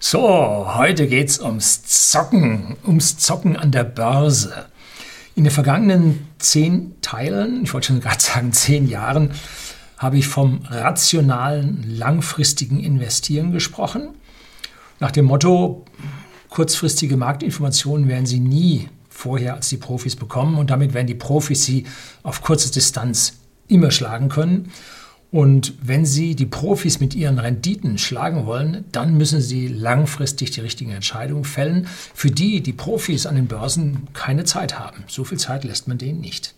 So, heute geht's ums Zocken, ums Zocken an der Börse. In den vergangenen zehn Teilen, ich wollte schon gerade sagen zehn Jahren, habe ich vom rationalen, langfristigen Investieren gesprochen. Nach dem Motto, kurzfristige Marktinformationen werden Sie nie vorher als die Profis bekommen und damit werden die Profis Sie auf kurze Distanz immer schlagen können. Und wenn Sie die Profis mit ihren Renditen schlagen wollen, dann müssen Sie langfristig die richtigen Entscheidungen fällen, für die die Profis an den Börsen keine Zeit haben. So viel Zeit lässt man denen nicht.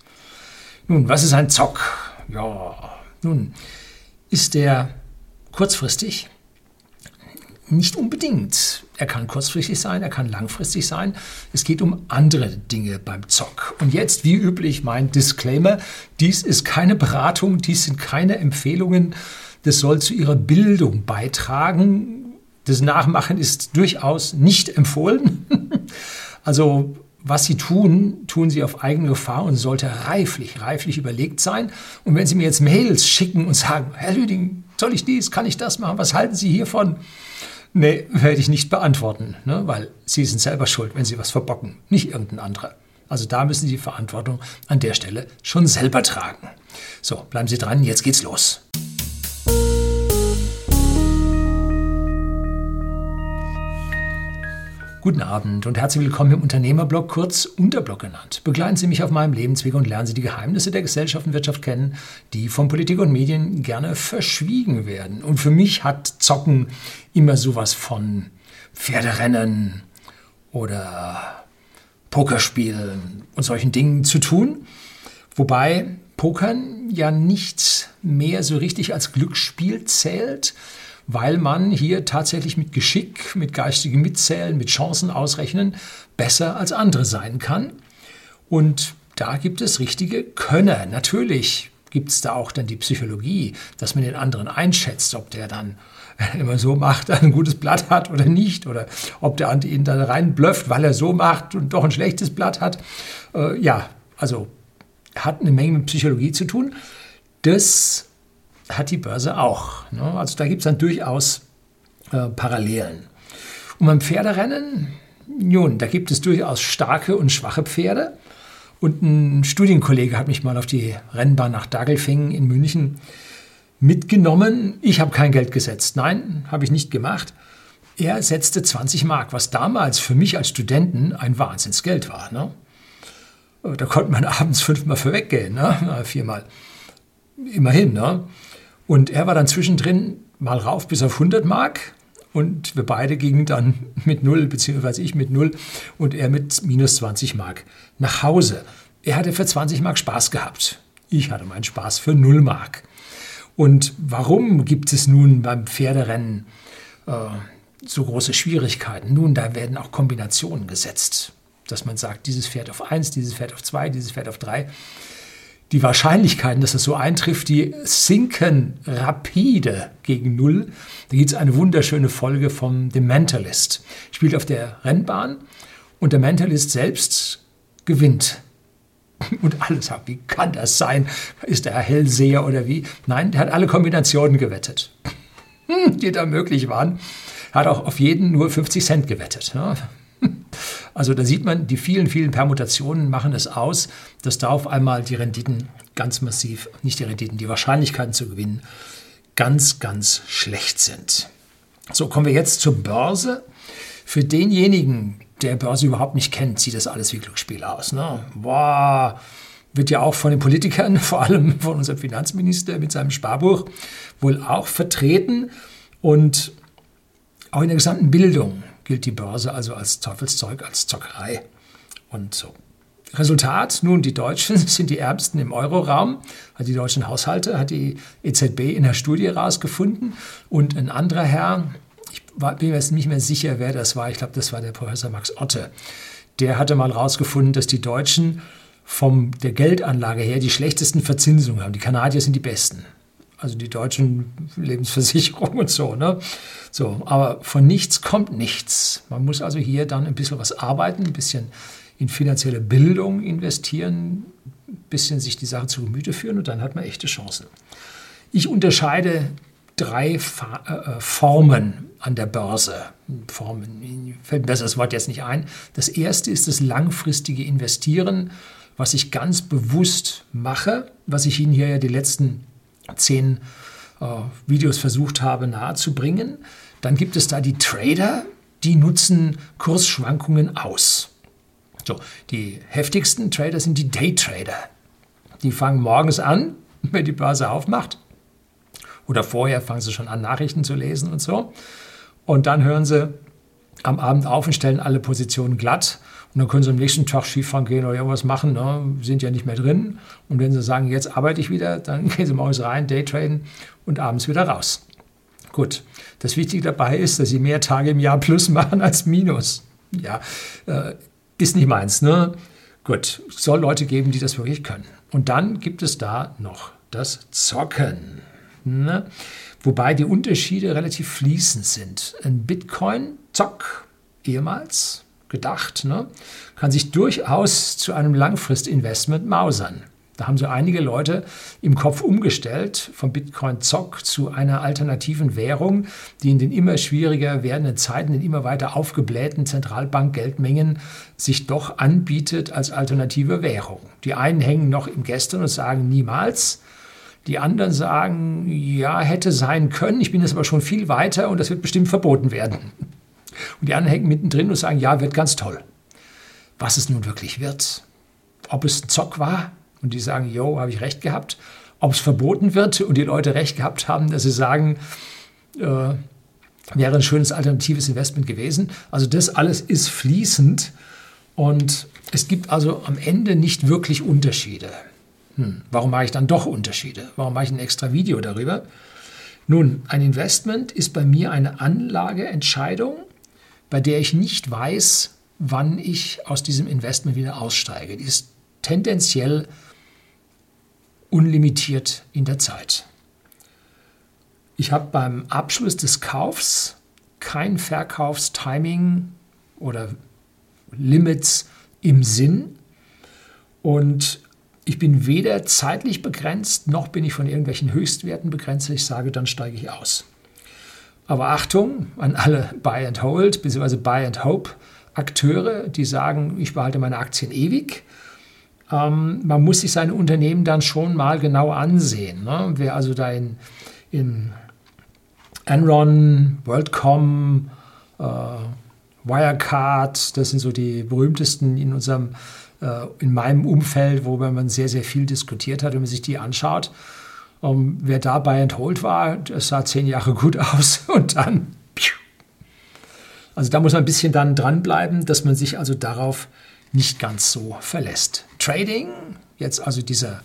Nun, was ist ein Zock? Ja, nun, ist der kurzfristig? Nicht unbedingt. Er kann kurzfristig sein, er kann langfristig sein. Es geht um andere Dinge beim Zock. Und jetzt, wie üblich, mein Disclaimer. Dies ist keine Beratung, dies sind keine Empfehlungen. Das soll zu Ihrer Bildung beitragen. Das Nachmachen ist durchaus nicht empfohlen. Also was Sie tun, tun Sie auf eigene Gefahr und sollte reiflich, reiflich überlegt sein. Und wenn Sie mir jetzt Mails schicken und sagen, Herr Lüding, soll ich dies, kann ich das machen, was halten Sie hiervon? Nee, werde ich nicht beantworten, ne? weil Sie sind selber schuld, wenn Sie was verbocken, nicht irgendein anderer. Also da müssen Sie die Verantwortung an der Stelle schon selber tragen. So, bleiben Sie dran, jetzt geht's los. Guten Abend und herzlich willkommen im Unternehmerblog, kurz Unterblog genannt. Begleiten Sie mich auf meinem Lebensweg und lernen Sie die Geheimnisse der Gesellschaft und Wirtschaft kennen, die von Politik und Medien gerne verschwiegen werden. Und für mich hat Zocken immer sowas von Pferderennen oder Pokerspielen und solchen Dingen zu tun. Wobei Pokern ja nicht mehr so richtig als Glücksspiel zählt, weil man hier tatsächlich mit Geschick, mit geistigem Mitzählen, mit Chancen ausrechnen besser als andere sein kann. Und da gibt es richtige Könner. Natürlich gibt es da auch dann die Psychologie, dass man den anderen einschätzt, ob der dann immer so macht, ein gutes Blatt hat oder nicht, oder ob der an ihn dann reinblöfft, weil er so macht und doch ein schlechtes Blatt hat. Äh, ja, also hat eine Menge mit Psychologie zu tun. Das hat die Börse auch. Ne? Also da gibt es dann durchaus äh, Parallelen. Und beim Pferderennen, nun, da gibt es durchaus starke und schwache Pferde. Und ein Studienkollege hat mich mal auf die Rennbahn nach Dagelfingen in München mitgenommen. Ich habe kein Geld gesetzt. Nein, habe ich nicht gemacht. Er setzte 20 Mark, was damals für mich als Studenten ein Wahnsinnsgeld war. Ne? Da konnte man abends fünfmal für weggehen, ne? viermal. Immerhin. Ne? Und er war dann zwischendrin mal rauf bis auf 100 Mark und wir beide gingen dann mit null, beziehungsweise ich mit null und er mit minus 20 Mark nach Hause. Er hatte für 20 Mark Spaß gehabt. Ich hatte meinen Spaß für null Mark. Und warum gibt es nun beim Pferderennen äh, so große Schwierigkeiten? Nun, da werden auch Kombinationen gesetzt, dass man sagt, dieses Pferd auf 1, dieses Pferd auf 2, dieses Pferd auf 3 die Wahrscheinlichkeiten, dass das so eintrifft, die sinken rapide gegen Null. Da gibt es eine wunderschöne Folge von The Mentalist. Spielt auf der Rennbahn und der Mentalist selbst gewinnt. Und alles sagt, wie kann das sein? Ist er Hellseher oder wie? Nein, der hat alle Kombinationen gewettet, die da möglich waren. Er hat auch auf jeden nur 50 Cent gewettet. Also da sieht man, die vielen, vielen Permutationen machen es aus, dass da auf einmal die Renditen ganz massiv, nicht die Renditen, die Wahrscheinlichkeiten zu gewinnen, ganz, ganz schlecht sind. So, kommen wir jetzt zur Börse. Für denjenigen, der Börse überhaupt nicht kennt, sieht das alles wie Glücksspiel aus. Ne? Boah, wird ja auch von den Politikern, vor allem von unserem Finanzminister mit seinem Sparbuch, wohl auch vertreten. Und auch in der gesamten Bildung gilt die Börse also als Teufelszeug, als Zockerei und so. Resultat, nun, die Deutschen sind die Ärmsten im Euroraum, hat die deutschen Haushalte, hat die EZB in der Studie herausgefunden. Und ein anderer Herr, ich bin mir jetzt nicht mehr sicher, wer das war, ich glaube, das war der Professor Max Otte, der hatte mal herausgefunden, dass die Deutschen von der Geldanlage her die schlechtesten Verzinsungen haben. Die Kanadier sind die besten also die deutschen Lebensversicherungen und so. Ne? so. Aber von nichts kommt nichts. Man muss also hier dann ein bisschen was arbeiten, ein bisschen in finanzielle Bildung investieren, ein bisschen sich die Sache zu Gemüte führen und dann hat man echte Chancen. Ich unterscheide drei Fa äh, Formen an der Börse. Formen, fällt mir das Wort jetzt nicht ein. Das erste ist das langfristige Investieren, was ich ganz bewusst mache, was ich Ihnen hier ja die letzten zehn äh, Videos versucht habe nahezubringen. Dann gibt es da die Trader, die nutzen Kursschwankungen aus. So, die heftigsten Trader sind die Daytrader. Die fangen morgens an, wenn die Börse aufmacht. Oder vorher fangen sie schon an, Nachrichten zu lesen und so. Und dann hören sie am Abend auf und stellen alle Positionen glatt. Und dann können sie am nächsten Tag Skifahren gehen oder irgendwas machen, ne? sind ja nicht mehr drin. Und wenn sie sagen, jetzt arbeite ich wieder, dann gehen sie morgens rein, Daytraden und abends wieder raus. Gut, das Wichtige dabei ist, dass sie mehr Tage im Jahr plus machen als minus. Ja, äh, ist nicht meins, ne? Gut, soll Leute geben, die das wirklich können. Und dann gibt es da noch das Zocken. Ne? Wobei die Unterschiede relativ fließend sind. Ein Bitcoin-Zock, ehemals gedacht, ne, kann sich durchaus zu einem Langfristinvestment mausern. Da haben so einige Leute im Kopf umgestellt vom Bitcoin-Zock zu einer alternativen Währung, die in den immer schwieriger werdenden Zeiten, in immer weiter aufgeblähten Zentralbankgeldmengen sich doch anbietet als alternative Währung. Die einen hängen noch im Gestern und sagen niemals. Die anderen sagen, ja, hätte sein können, ich bin jetzt aber schon viel weiter und das wird bestimmt verboten werden. Und die anderen hängen mittendrin und sagen, ja, wird ganz toll. Was es nun wirklich wird, ob es ein Zock war, und die sagen, jo, habe ich recht gehabt. Ob es verboten wird und die Leute recht gehabt haben, dass sie sagen, äh, wäre ein schönes alternatives Investment gewesen. Also das alles ist fließend und es gibt also am Ende nicht wirklich Unterschiede. Hm, warum mache ich dann doch Unterschiede? Warum mache ich ein extra Video darüber? Nun, ein Investment ist bei mir eine Anlageentscheidung, bei der ich nicht weiß, wann ich aus diesem Investment wieder aussteige. Die ist tendenziell unlimitiert in der Zeit. Ich habe beim Abschluss des Kaufs kein Verkaufstiming oder Limits im Sinn und ich bin weder zeitlich begrenzt, noch bin ich von irgendwelchen Höchstwerten begrenzt. Ich sage, dann steige ich aus. Aber Achtung an alle Buy and Hold bzw. Buy and Hope Akteure, die sagen, ich behalte meine Aktien ewig ähm, man muss sich seine Unternehmen dann schon mal genau ansehen. Ne? Wer also da in, in Enron, WorldCom, äh, Wirecard, das sind so die berühmtesten in unserem, äh, in meinem Umfeld, worüber man sehr, sehr viel diskutiert hat, wenn man sich die anschaut. Um, ähm, wer da bei war, das sah zehn Jahre gut aus und dann. Also da muss man ein bisschen dann dranbleiben, dass man sich also darauf nicht ganz so verlässt. Trading, jetzt also dieser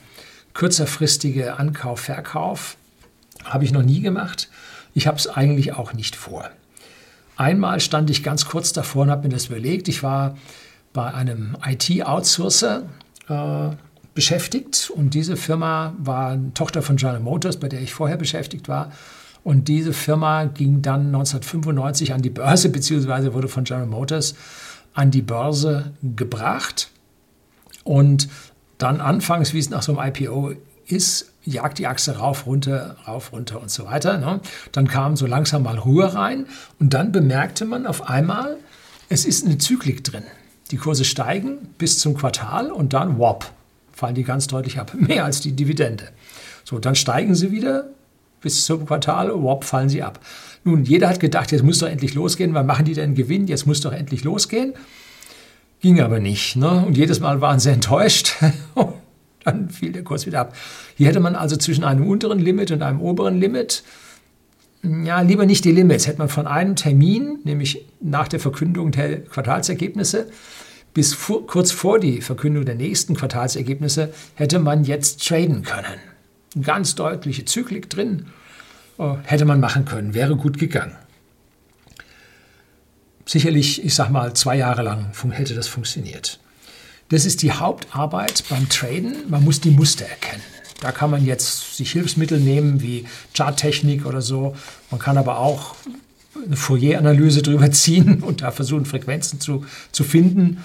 kürzerfristige Ankauf, Verkauf, habe ich noch nie gemacht. Ich habe es eigentlich auch nicht vor. Einmal stand ich ganz kurz davor und habe mir das überlegt. Ich war bei einem IT-Outsourcer äh, beschäftigt und diese Firma war eine Tochter von General Motors, bei der ich vorher beschäftigt war. Und diese Firma ging dann 1995 an die Börse, beziehungsweise wurde von General Motors an die Börse gebracht und dann anfangs, wie es nach so einem IPO ist, jagt die Achse rauf, runter, rauf, runter und so weiter. Ne? Dann kam so langsam mal Ruhe rein und dann bemerkte man auf einmal, es ist eine Zyklik drin. Die Kurse steigen bis zum Quartal und dann, wop, fallen die ganz deutlich ab. Mehr als die Dividende. So, dann steigen sie wieder bis zum Quartal, wop, fallen sie ab. Nun, jeder hat gedacht, jetzt muss doch endlich losgehen. Wann machen die denn Gewinn? Jetzt muss doch endlich losgehen. Ging aber nicht. Ne? Und jedes Mal waren sie enttäuscht. Dann fiel der Kurs wieder ab. Hier hätte man also zwischen einem unteren Limit und einem oberen Limit, ja, lieber nicht die Limits, hätte man von einem Termin, nämlich nach der Verkündung der Quartalsergebnisse, bis vor, kurz vor die Verkündung der nächsten Quartalsergebnisse, hätte man jetzt traden können. Ganz deutliche Zyklik drin. Äh, hätte man machen können, wäre gut gegangen. Sicherlich, ich sag mal, zwei Jahre lang hätte das funktioniert. Das ist die Hauptarbeit beim Traden. Man muss die Muster erkennen. Da kann man jetzt sich Hilfsmittel nehmen wie Charttechnik oder so. Man kann aber auch eine Fourier-Analyse drüber ziehen und da versuchen, Frequenzen zu, zu finden.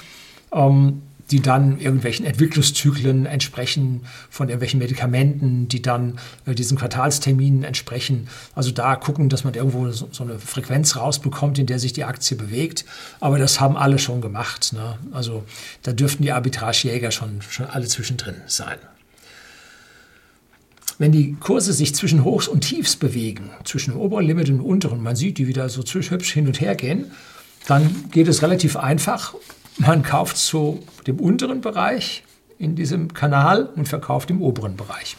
Ähm, die dann irgendwelchen Entwicklungszyklen entsprechen, von irgendwelchen Medikamenten, die dann äh, diesen Quartalsterminen entsprechen. Also da gucken, dass man irgendwo so, so, eine Frequenz rausbekommt, in der sich die Aktie bewegt. Aber das haben alle schon gemacht. Ne? Also da dürften die Arbitragejäger schon, schon alle zwischendrin sein. Wenn die Kurse sich zwischen Hochs und Tiefs bewegen, zwischen dem oberen Limit und dem unteren, man sieht die wieder so hübsch hin und her gehen, dann geht es relativ einfach man kauft zu dem unteren Bereich in diesem Kanal und verkauft im oberen Bereich.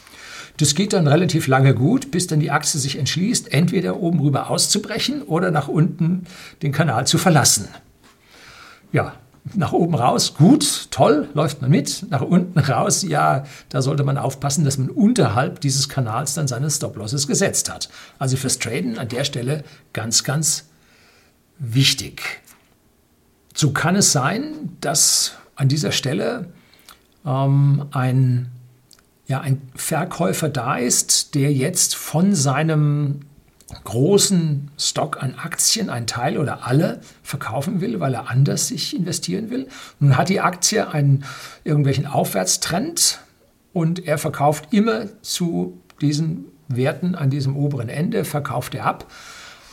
Das geht dann relativ lange gut, bis dann die Achse sich entschließt, entweder oben rüber auszubrechen oder nach unten den Kanal zu verlassen. Ja, nach oben raus, gut, toll, läuft man mit. Nach unten raus, ja, da sollte man aufpassen, dass man unterhalb dieses Kanals dann seine Stop-Losses gesetzt hat. Also fürs Traden an der Stelle ganz, ganz wichtig. So kann es sein, dass an dieser Stelle ähm, ein, ja, ein Verkäufer da ist, der jetzt von seinem großen Stock an Aktien, einen Teil oder alle, verkaufen will, weil er anders sich investieren will. Nun hat die Aktie einen irgendwelchen Aufwärtstrend und er verkauft immer zu diesen Werten an diesem oberen Ende, verkauft er ab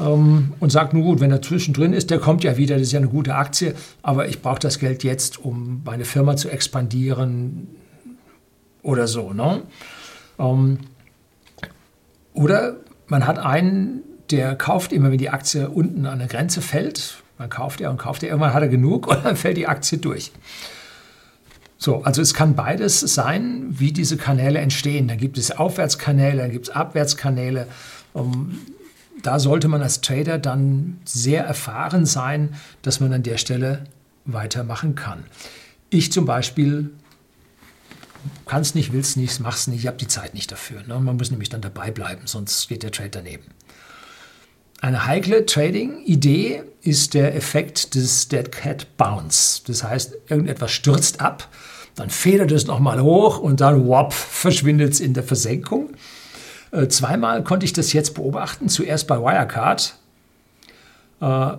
ähm, und sagt, nun gut, wenn er zwischendrin ist, der kommt ja wieder, das ist ja eine gute Aktie, aber ich brauche das Geld jetzt, um meine Firma zu expandieren oder so. Ne? Ähm, oder man hat einen, der kauft immer, wenn die Aktie unten an der Grenze fällt, dann kauft er und kauft er, irgendwann hat er genug und dann fällt die Aktie durch. So, also es kann beides sein, wie diese Kanäle entstehen. Da gibt es Aufwärtskanäle, dann gibt es Abwärtskanäle. Ähm, da sollte man als Trader dann sehr erfahren sein, dass man an der Stelle weitermachen kann. Ich zum Beispiel kann es nicht, will es nicht, mache es nicht, ich habe die Zeit nicht dafür. Ne? Man muss nämlich dann dabei bleiben, sonst geht der Trade daneben. Eine heikle Trading-Idee ist der Effekt des Dead Cat Bounce. Das heißt, irgendetwas stürzt ab, dann federt es nochmal hoch und dann wop, verschwindet es in der Versenkung. Äh, zweimal konnte ich das jetzt beobachten. Zuerst bei Wirecard. Äh,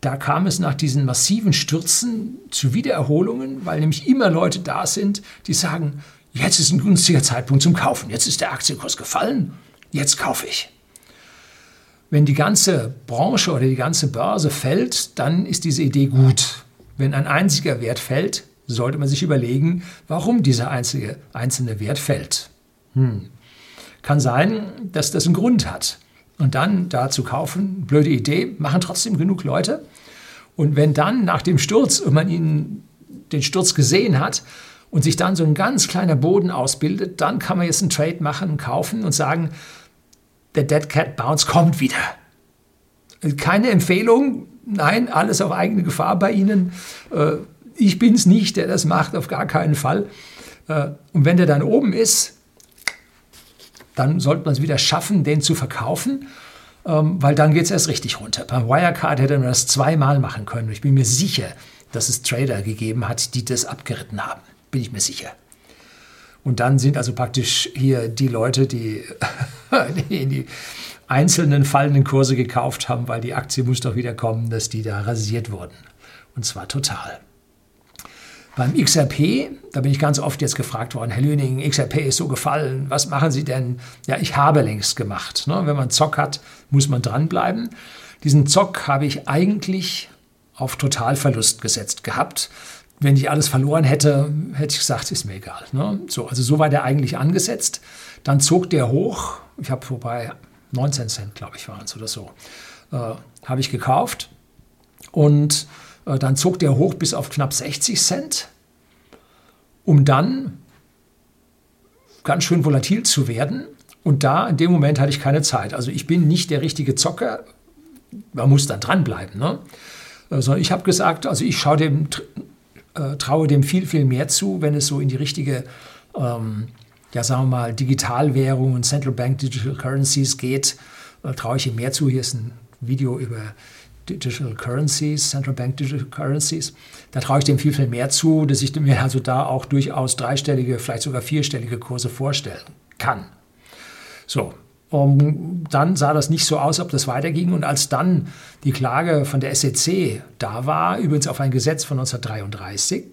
da kam es nach diesen massiven Stürzen zu Wiedererholungen, weil nämlich immer Leute da sind, die sagen, jetzt ist ein günstiger Zeitpunkt zum Kaufen, jetzt ist der Aktienkurs gefallen, jetzt kaufe ich. Wenn die ganze Branche oder die ganze Börse fällt, dann ist diese Idee gut. Wenn ein einziger Wert fällt, sollte man sich überlegen, warum dieser einzige, einzelne Wert fällt. Hm. Kann sein, dass das einen Grund hat. Und dann da zu kaufen, blöde Idee, machen trotzdem genug Leute. Und wenn dann nach dem Sturz und man ihn den Sturz gesehen hat und sich dann so ein ganz kleiner Boden ausbildet, dann kann man jetzt einen Trade machen, kaufen und sagen, der Dead Cat Bounce kommt wieder. Keine Empfehlung, nein, alles auf eigene Gefahr bei Ihnen. Äh, ich bin es nicht, der das macht, auf gar keinen Fall. Äh, und wenn der dann oben ist, dann sollte man es wieder schaffen, den zu verkaufen, ähm, weil dann geht es erst richtig runter. Beim Wirecard hätte man das zweimal machen können. Ich bin mir sicher, dass es Trader gegeben hat, die das abgeritten haben. Bin ich mir sicher. Und dann sind also praktisch hier die Leute, die, in die einzelnen fallenden Kurse gekauft haben, weil die Aktie muss doch wieder kommen, dass die da rasiert wurden. Und zwar total. Beim XRP, da bin ich ganz oft jetzt gefragt worden, Herr Lüning, XRP ist so gefallen, was machen Sie denn? Ja, ich habe längst gemacht. Ne? Wenn man Zock hat, muss man dranbleiben. Diesen Zock habe ich eigentlich auf Totalverlust gesetzt gehabt. Wenn ich alles verloren hätte, hätte ich gesagt, ist mir egal. Ne? So, also so war der eigentlich angesetzt. Dann zog der hoch. Ich habe vorbei 19 Cent, glaube ich, waren es oder so. Äh, habe ich gekauft. Und dann zog der hoch bis auf knapp 60 Cent, um dann ganz schön volatil zu werden. Und da, in dem Moment hatte ich keine Zeit. Also ich bin nicht der richtige Zocker. Man muss dann dranbleiben. Ne? Also ich habe gesagt, also ich schaue dem, äh, traue dem viel, viel mehr zu, wenn es so in die richtige, ähm, ja sagen wir mal, Digitalwährung und Central Bank Digital Currencies geht, äh, traue ich ihm mehr zu. Hier ist ein Video über Digital Currencies, Central Bank Digital Currencies. Da traue ich dem viel, viel mehr zu, dass ich mir also da auch durchaus dreistellige, vielleicht sogar vierstellige Kurse vorstellen kann. So, um, dann sah das nicht so aus, ob das weiterging. Und als dann die Klage von der SEC da war, übrigens auf ein Gesetz von 1933,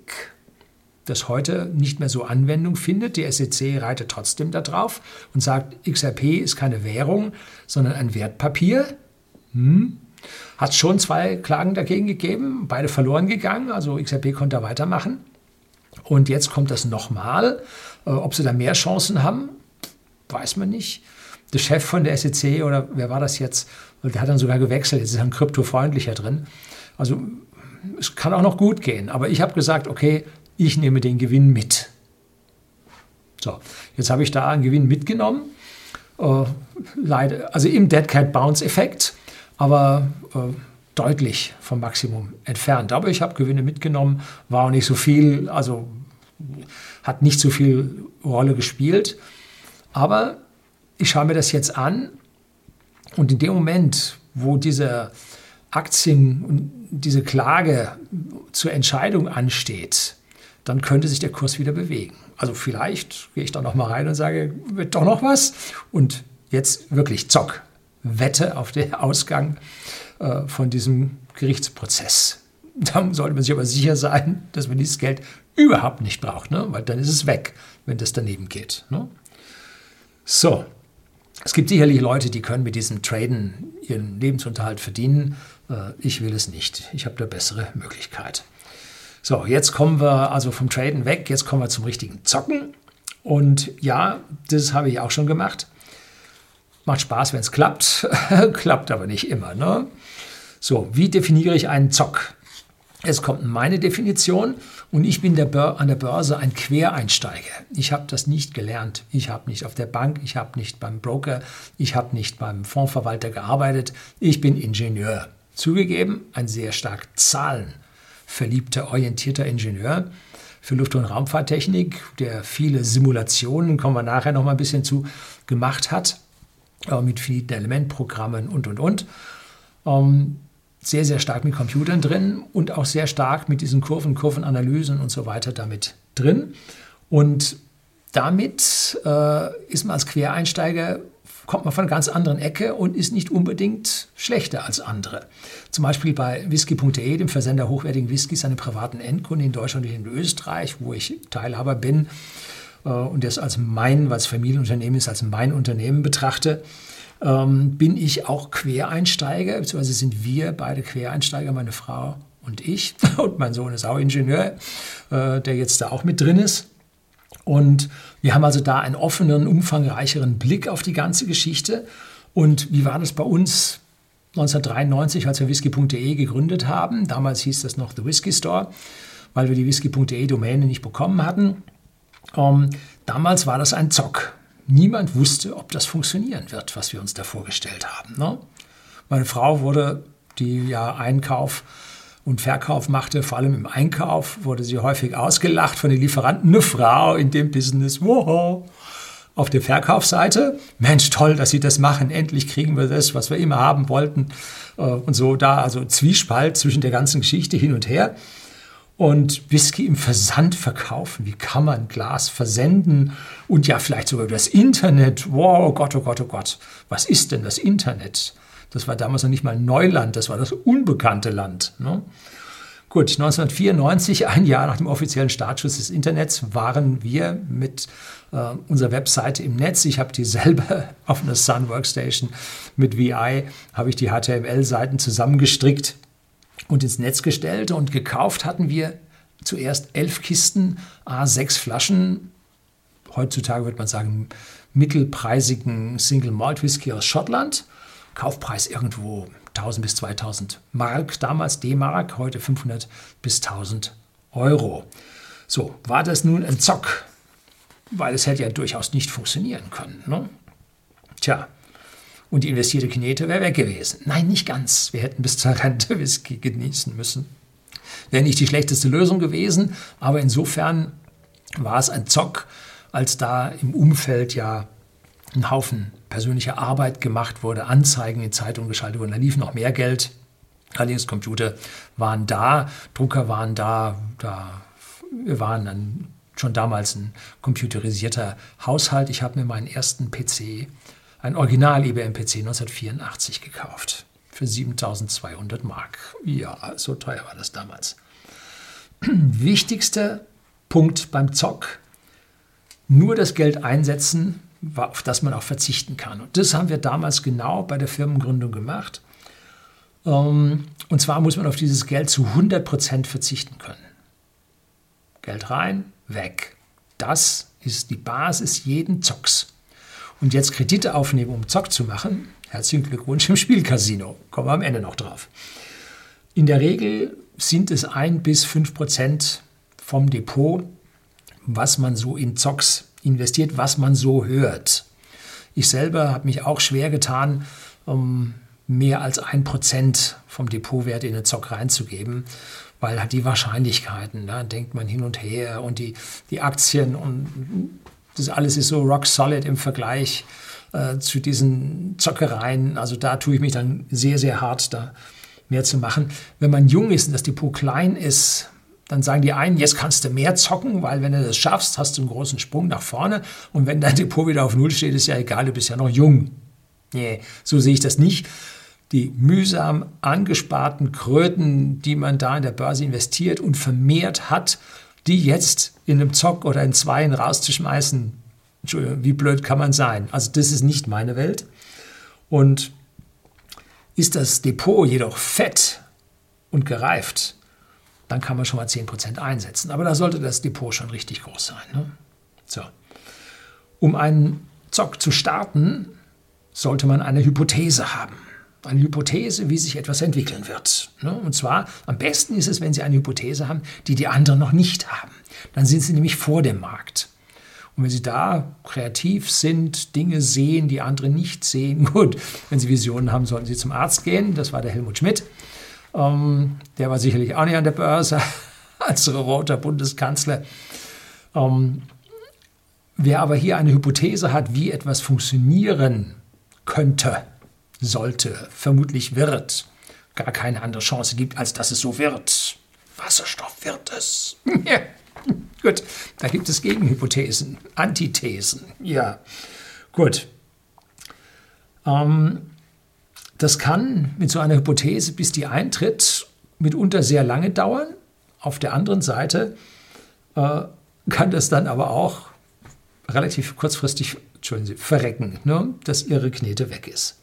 das heute nicht mehr so Anwendung findet. Die SEC reitet trotzdem darauf und sagt, XRP ist keine Währung, sondern ein Wertpapier. Hm. Hat schon zwei Klagen dagegen gegeben, beide verloren gegangen, also XRP konnte da weitermachen. Und jetzt kommt das nochmal. Äh, ob sie da mehr Chancen haben, weiß man nicht. Der Chef von der SEC oder wer war das jetzt, der hat dann sogar gewechselt, jetzt ist ein kryptofreundlicher drin. Also es kann auch noch gut gehen, aber ich habe gesagt, okay, ich nehme den Gewinn mit. So, jetzt habe ich da einen Gewinn mitgenommen, äh, leider, also im Dead Cat Bounce Effekt, aber äh, deutlich vom Maximum entfernt. Aber ich habe Gewinne mitgenommen, war auch nicht so viel, also hat nicht so viel Rolle gespielt. Aber ich schaue mir das jetzt an und in dem Moment, wo diese Aktien und diese Klage zur Entscheidung ansteht, dann könnte sich der Kurs wieder bewegen. Also vielleicht gehe ich da noch mal rein und sage, wird doch noch was und jetzt wirklich zock, wette auf den Ausgang äh, von diesem Gerichtsprozess. Da sollte man sich aber sicher sein, dass man dieses Geld überhaupt nicht braucht, ne? weil dann ist es weg, wenn das daneben geht. Ne? So, es gibt sicherlich Leute, die können mit diesem Traden ihren Lebensunterhalt verdienen. Äh, ich will es nicht. Ich habe da bessere Möglichkeit. So, jetzt kommen wir also vom Traden weg. Jetzt kommen wir zum richtigen Zocken. Und ja, das habe ich auch schon gemacht. Macht Spaß, wenn es klappt. klappt aber nicht immer. Ne? So, wie definiere ich einen Zock? Es kommt meine Definition und ich bin der an der Börse ein Quereinsteiger. Ich habe das nicht gelernt. Ich habe nicht auf der Bank, ich habe nicht beim Broker, ich habe nicht beim Fondsverwalter gearbeitet. Ich bin Ingenieur. Zugegeben, ein sehr stark zahlenverliebter, orientierter Ingenieur für Luft- und Raumfahrttechnik, der viele Simulationen, kommen wir nachher noch mal ein bisschen zu, gemacht hat, mit vielen Elementprogrammen und, und, und. Ähm, sehr, sehr stark mit Computern drin und auch sehr stark mit diesen Kurven, Kurvenanalysen und so weiter damit drin. Und damit äh, ist man als Quereinsteiger, kommt man von einer ganz anderen Ecke und ist nicht unbedingt schlechter als andere. Zum Beispiel bei whisky.de, dem Versender hochwertigen Whiskys, einem privaten Endkunden in Deutschland und in Österreich, wo ich Teilhaber bin äh, und das als mein, weil es Familienunternehmen ist, als mein Unternehmen betrachte ähm, bin ich auch Quereinsteiger, beziehungsweise sind wir beide Quereinsteiger, meine Frau und ich. Und mein Sohn ist auch Ingenieur, äh, der jetzt da auch mit drin ist. Und wir haben also da einen offenen, umfangreicheren Blick auf die ganze Geschichte. Und wie war das bei uns 1993, als wir whisky.de gegründet haben? Damals hieß das noch The Whisky Store, weil wir die whisky.de Domäne nicht bekommen hatten. Ähm, damals war das ein Zock niemand wusste, ob das funktionieren wird, was wir uns da vorgestellt haben. Ne? Meine Frau wurde, die ja Einkauf und Verkauf machte, vor allem im Einkauf, wurde sie häufig ausgelacht von den Lieferanten. Eine Frau in dem Business, wow. Auf der Verkaufsseite, Mensch, toll, dass Sie das machen. Endlich kriegen wir das, was wir immer haben wollten. Äh, und so da, also Zwiespalt zwischen der ganzen Geschichte hin und her und Whisky im Versand verkaufen. Wie kann man Glas versenden und ja vielleicht sogar über das Internet? Wow, oh Gott, oh Gott, oh Gott. Was ist denn das Internet? Das war damals noch nicht mal Neuland, das war das unbekannte Land. Ne? Gut, 1994, ein Jahr nach dem offiziellen Startschuss des Internets, waren wir mit äh, unserer Webseite im Netz. Ich habe dieselbe auf einer Sun Workstation mit VI, habe ich die HTML-Seiten zusammengestrickt und ins Netz gestellt. Und gekauft hatten wir zuerst elf Kisten, A6 Flaschen. Heutzutage würde man sagen, mittelpreisigen Single Malt Whisky aus Schottland. Kaufpreis irgendwo 1000 bis 2000 Mark, damals D-Mark, heute 500 bis 1000 Euro. So, war das nun ein Zock? Weil es hätte ja durchaus nicht funktionieren können. Ne? Tja, und die investierte Knete wäre weg gewesen. Nein, nicht ganz. Wir hätten bis zur Rente Whisky genießen müssen. Wäre nicht die schlechteste Lösung gewesen, aber insofern war es ein Zock, als da im Umfeld ja ein Haufen persönlicher Arbeit gemacht wurde, Anzeigen in Zeitungen geschaltet wurden, da lief noch mehr Geld. Allerdings Computer waren da, Drucker waren da, da wir waren dann schon damals ein computerisierter Haushalt. Ich habe mir meinen ersten PC ein Original IBM PC 1984 gekauft. Für 7200 Mark. Ja, so teuer war das damals. Wichtigste Punkt beim Zock. Nur das Geld einsetzen, auf das man auch verzichten kann. Und das haben wir damals genau bei der Firmengründung gemacht. Ähm, und zwar muss man auf dieses Geld zu 100% verzichten können. Geld rein, weg. Das ist die Basis jeden Zocks. Und jetzt Kredite aufnehmen, um Zock zu machen, herzlichen Glückwunsch im Spielcasino. Kommen wir am Ende noch drauf. In der Regel sind es 1 bis 5 Prozent vom Depot, was man so in Zocks investiert, was man so hört. Ich selber habe mich auch schwer getan, um mehr als 1 Prozent vom Depotwert in den Zock reinzugeben, weil halt die Wahrscheinlichkeiten, da denkt man hin und her und die, die Aktien und das alles ist so rock solid im Vergleich äh, zu diesen Zockereien. Also da tue ich mich dann sehr, sehr hart, da mehr zu machen. Wenn man jung ist und das Depot klein ist, dann sagen die einen, jetzt kannst du mehr zocken, weil wenn du das schaffst, hast du einen großen Sprung nach vorne. Und wenn dein Depot wieder auf Null steht, ist ja egal, du bist ja noch jung. Nee, so sehe ich das nicht. Die mühsam angesparten Kröten, die man da in der Börse investiert und vermehrt hat, die jetzt in einem Zock oder in Zweien rauszuschmeißen, wie blöd kann man sein? Also das ist nicht meine Welt. Und ist das Depot jedoch fett und gereift, dann kann man schon mal 10% einsetzen. Aber da sollte das Depot schon richtig groß sein. Ne? So. Um einen Zock zu starten, sollte man eine Hypothese haben. Eine Hypothese, wie sich etwas entwickeln wird. Ne? Und zwar, am besten ist es, wenn Sie eine Hypothese haben, die die anderen noch nicht haben. Dann sind Sie nämlich vor dem Markt. Und wenn Sie da kreativ sind, Dinge sehen, die andere nicht sehen, gut, wenn Sie Visionen haben, sollten Sie zum Arzt gehen. Das war der Helmut Schmidt. Ähm, der war sicherlich auch nicht an der Börse als roter Bundeskanzler. Ähm, wer aber hier eine Hypothese hat, wie etwas funktionieren könnte, sollte, vermutlich wird, gar keine andere Chance gibt, als dass es so wird. Wasserstoff wird es. Gut, da gibt es Gegenhypothesen, Antithesen. Ja, gut. Ähm, das kann mit so einer Hypothese, bis die eintritt, mitunter sehr lange dauern. Auf der anderen Seite äh, kann das dann aber auch relativ kurzfristig Sie, verrecken, ne, dass Ihre Knete weg ist.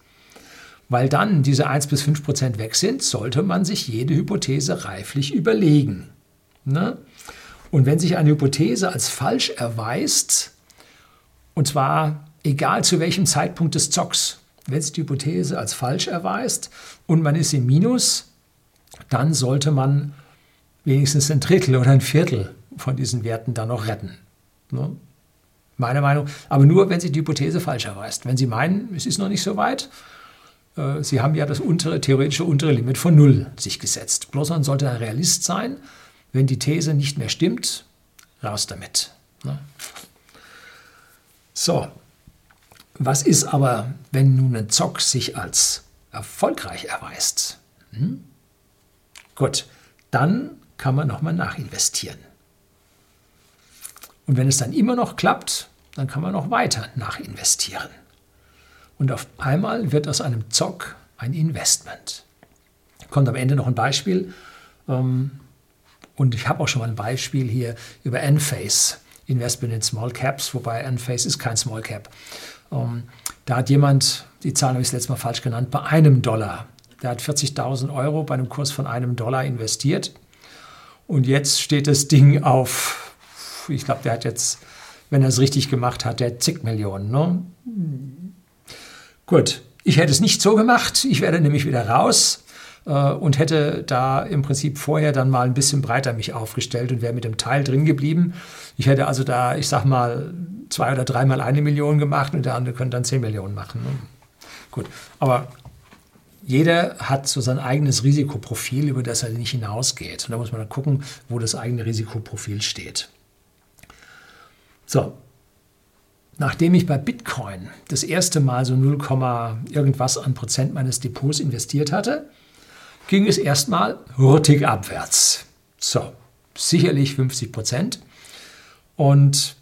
Weil dann diese 1 bis 5 Prozent weg sind, sollte man sich jede Hypothese reiflich überlegen. Ne? Und wenn sich eine Hypothese als falsch erweist, und zwar egal zu welchem Zeitpunkt des Zocks, wenn sich die Hypothese als falsch erweist und man ist im Minus, dann sollte man wenigstens ein Drittel oder ein Viertel von diesen Werten dann noch retten. Ne? Meine Meinung. Aber nur, wenn sich die Hypothese falsch erweist. Wenn Sie meinen, es ist noch nicht so weit, äh, Sie haben ja das untere, theoretische untere Limit von Null sich gesetzt. Bloß man sollte ein Realist sein. Wenn die These nicht mehr stimmt, raus damit. Ne? So, was ist aber, wenn nun ein Zock sich als erfolgreich erweist? Hm? Gut, dann kann man nochmal nachinvestieren. Und wenn es dann immer noch klappt, dann kann man noch weiter nachinvestieren. Und auf einmal wird aus einem Zock ein Investment. Kommt am Ende noch ein Beispiel. Ähm, und ich habe auch schon mal ein Beispiel hier über Enphase, Investment in Small Caps, wobei Enphase ist kein Small Cap. Ähm, da hat jemand, die Zahl habe ich das letzte Mal falsch genannt, bei einem Dollar. Der hat 40.000 Euro bei einem Kurs von einem Dollar investiert. Und jetzt steht das Ding auf, ich glaube, der hat jetzt, wenn er es richtig gemacht hat, der zig Millionen. Ne? Gut, ich hätte es nicht so gemacht. Ich werde nämlich wieder raus äh, und hätte da im Prinzip vorher dann mal ein bisschen breiter mich aufgestellt und wäre mit dem Teil drin geblieben. Ich hätte also da, ich sag mal, zwei oder dreimal eine Million gemacht und der andere könnte dann zehn Millionen machen. Ne? Gut, aber jeder hat so sein eigenes Risikoprofil, über das er nicht hinausgeht. Und da muss man dann gucken, wo das eigene Risikoprofil steht. So, nachdem ich bei Bitcoin das erste Mal so 0, irgendwas an Prozent meines Depots investiert hatte, ging es erstmal hurtig abwärts. So, sicherlich 50 Prozent. Und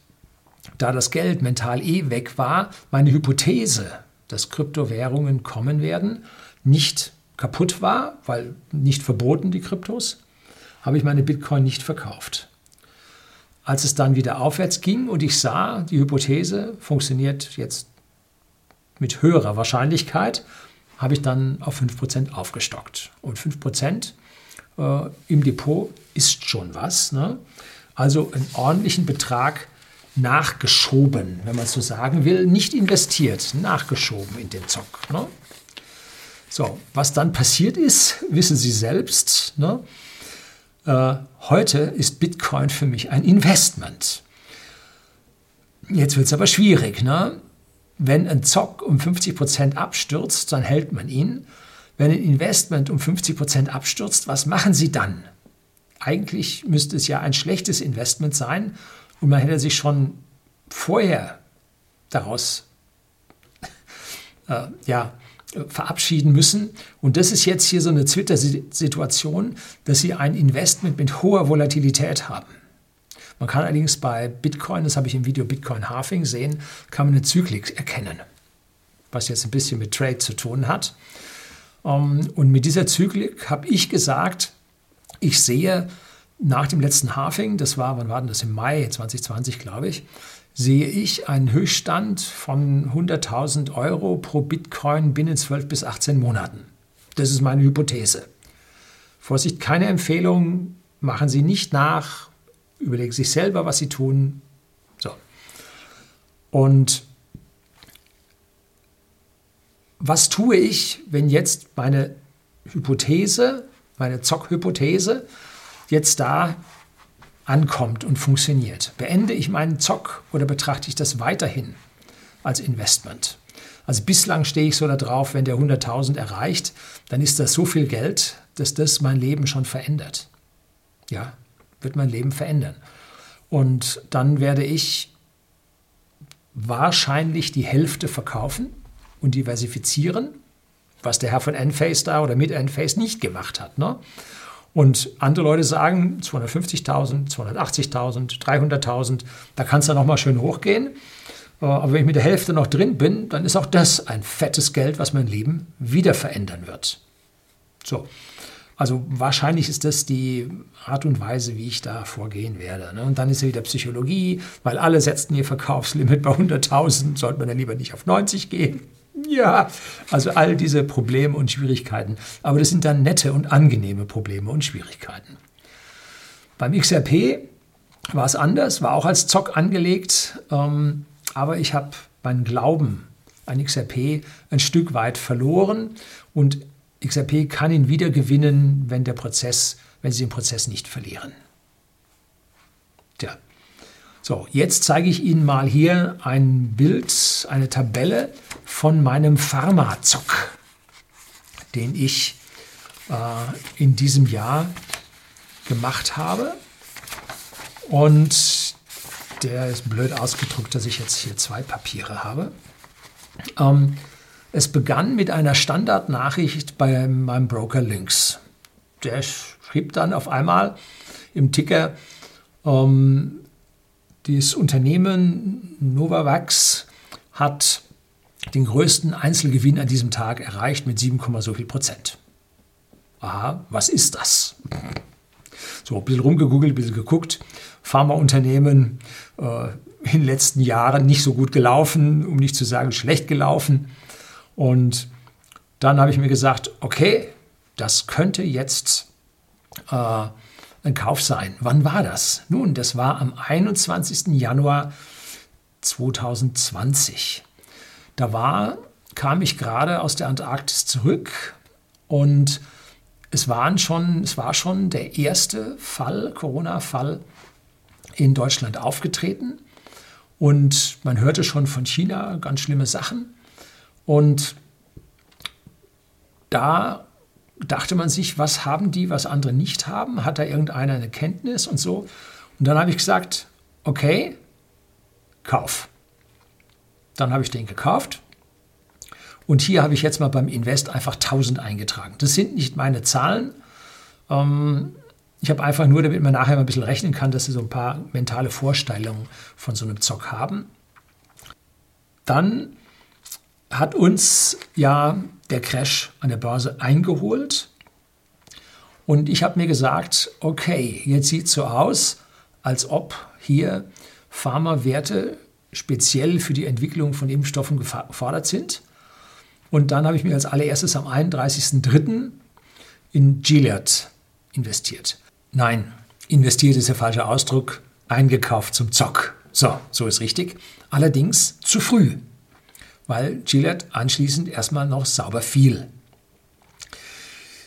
da das Geld mental eh weg war, meine Hypothese, dass Kryptowährungen kommen werden, nicht kaputt war, weil nicht verboten die Kryptos, habe ich meine Bitcoin nicht verkauft. Als es dann wieder aufwärts ging und ich sah, die Hypothese funktioniert jetzt mit höherer Wahrscheinlichkeit, habe ich dann auf 5% aufgestockt. Und 5% äh, im Depot ist schon was. Ne? Also einen ordentlichen Betrag nachgeschoben, wenn man es so sagen will. Nicht investiert, nachgeschoben in den Zock. Ne? So, was dann passiert ist, wissen Sie selbst. Ne? Äh, heute ist Bitcoin für mich ein Investment. Jetzt wird es aber schwierig. Ne? Wenn ein Zock um 50 Prozent abstürzt, dann hält man ihn. Wenn ein Investment um 50 Prozent abstürzt, was machen Sie dann? Eigentlich müsste es ja ein schlechtes Investment sein und man hätte sich schon vorher daraus äh, ja, verabschieden müssen. Und das ist jetzt hier so eine Twitter-Situation, dass Sie ein Investment mit hoher Volatilität haben. Man kann allerdings bei Bitcoin, das habe ich im Video Bitcoin Halving sehen, kann man eine Zyklik erkennen, was jetzt ein bisschen mit Trade zu tun hat. Ähm, und mit dieser Zyklik habe ich gesagt, ich sehe nach dem letzten Halving, das war, wann war denn das? Im Mai 2020, glaube ich, sehe ich einen Höchststand von 100.000 Euro pro Bitcoin binnen 12 bis 18 Monaten. Das ist meine Hypothese. Vorsicht, keine Empfehlung, machen Sie nicht nach, überlegen sich selber, was sie tun. So. Und was tue ich, wenn jetzt meine Hypothese, meine Zock-Hypothese, jetzt da ankommt und funktioniert? Beende ich meinen Zock oder betrachte ich das weiterhin als Investment? Also bislang stehe ich so da drauf, wenn der 100.000 erreicht, dann ist das so viel Geld, dass das mein Leben schon verändert. Ja, wird mein Leben verändern. Und dann werde ich wahrscheinlich die Hälfte verkaufen und diversifizieren, was der Herr von Enphase da oder mit Enphase nicht gemacht hat. Ne? Und andere Leute sagen 250.000, 280.000, 300.000, da kann es dann nochmal schön hochgehen. Äh, aber wenn ich mit der Hälfte noch drin bin, dann ist auch das ein fettes Geld, was mein Leben wieder verändern wird. So, also wahrscheinlich ist das die Art und Weise, wie ich da vorgehen werde. Ne? Und dann ist ja wieder Psychologie, weil alle setzten ihr Verkaufslimit bei 100.000, sollte man dann lieber nicht auf 90 gehen. Ja, also all diese Probleme und Schwierigkeiten. Aber das sind dann nette und angenehme Probleme und Schwierigkeiten. Beim XRP war es anders, war auch als Zock angelegt, ähm, aber ich habe meinen Glauben an XRP ein Stück weit verloren und XRP kann ihn wieder gewinnen, wenn der Prozess, wenn Sie den Prozess nicht verlieren. So, jetzt zeige ich Ihnen mal hier ein Bild, eine Tabelle von meinem Pharmazock, den ich äh, in diesem Jahr gemacht habe. Und der ist blöd ausgedruckt, dass ich jetzt hier zwei Papiere habe. Ähm, es begann mit einer Standardnachricht bei meinem Broker Lynx. Der schrieb dann auf einmal im Ticker, ähm, das Unternehmen Novavax hat den größten Einzelgewinn an diesem Tag erreicht mit 7, so viel Prozent. Aha, was ist das? So, ein bisschen rumgegoogelt, ein bisschen geguckt. Pharmaunternehmen äh, in den letzten Jahren nicht so gut gelaufen, um nicht zu sagen schlecht gelaufen. Und dann habe ich mir gesagt, okay, das könnte jetzt äh, ein Kauf sein. Wann war das? Nun, das war am 21. Januar 2020. Da war, kam ich gerade aus der Antarktis zurück und es, waren schon, es war schon der erste Fall, Corona-Fall in Deutschland aufgetreten. Und man hörte schon von China ganz schlimme Sachen. Und da dachte man sich, was haben die, was andere nicht haben? Hat da irgendeiner eine Kenntnis und so? Und dann habe ich gesagt, okay, Kauf. Dann habe ich den gekauft. Und hier habe ich jetzt mal beim Invest einfach 1000 eingetragen. Das sind nicht meine Zahlen. Ähm, ich habe einfach nur, damit man nachher mal ein bisschen rechnen kann, dass Sie so ein paar mentale Vorstellungen von so einem Zock haben. Dann hat uns ja der Crash an der Börse eingeholt. Und ich habe mir gesagt, okay, jetzt sieht es so aus, als ob hier Pharmawerte speziell für die Entwicklung von Impfstoffen gefordert sind. Und dann habe ich mir als allererstes am 31.03. in Gilead investiert. Nein, investiert ist der falsche Ausdruck, eingekauft zum Zock. So, so ist richtig. Allerdings zu früh, weil Gilead anschließend erstmal noch sauber fiel.